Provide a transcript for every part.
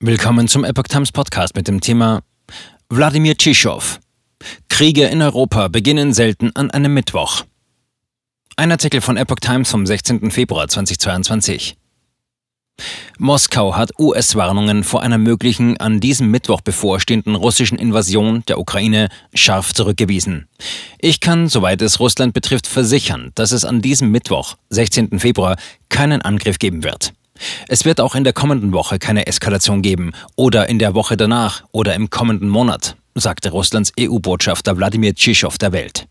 Willkommen zum Epoch Times Podcast mit dem Thema Wladimir Tschischow. Kriege in Europa beginnen selten an einem Mittwoch. Ein Artikel von Epoch Times vom 16. Februar 2022. Moskau hat US-Warnungen vor einer möglichen an diesem Mittwoch bevorstehenden russischen Invasion der Ukraine scharf zurückgewiesen. Ich kann, soweit es Russland betrifft, versichern, dass es an diesem Mittwoch, 16. Februar, keinen Angriff geben wird. Es wird auch in der kommenden Woche keine Eskalation geben oder in der Woche danach oder im kommenden Monat, sagte Russlands EU-Botschafter Wladimir Tschischow der Welt.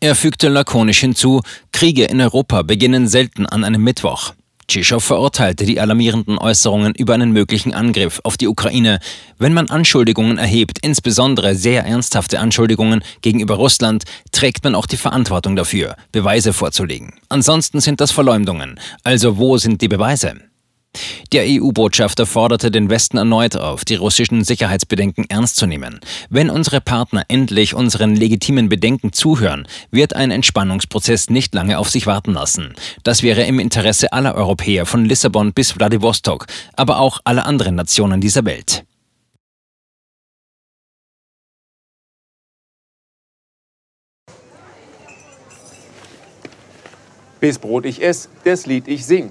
Er fügte lakonisch hinzu, Kriege in Europa beginnen selten an einem Mittwoch. Tschischow verurteilte die alarmierenden Äußerungen über einen möglichen Angriff auf die Ukraine. Wenn man Anschuldigungen erhebt, insbesondere sehr ernsthafte Anschuldigungen gegenüber Russland, trägt man auch die Verantwortung dafür, Beweise vorzulegen. Ansonsten sind das Verleumdungen. Also wo sind die Beweise? Der EU-Botschafter forderte den Westen erneut auf, die russischen Sicherheitsbedenken ernst zu nehmen. Wenn unsere Partner endlich unseren legitimen Bedenken zuhören, wird ein Entspannungsprozess nicht lange auf sich warten lassen. Das wäre im Interesse aller Europäer von Lissabon bis Vladivostok, aber auch aller anderen Nationen dieser Welt. Bis Brot ich ess, das Lied ich sing.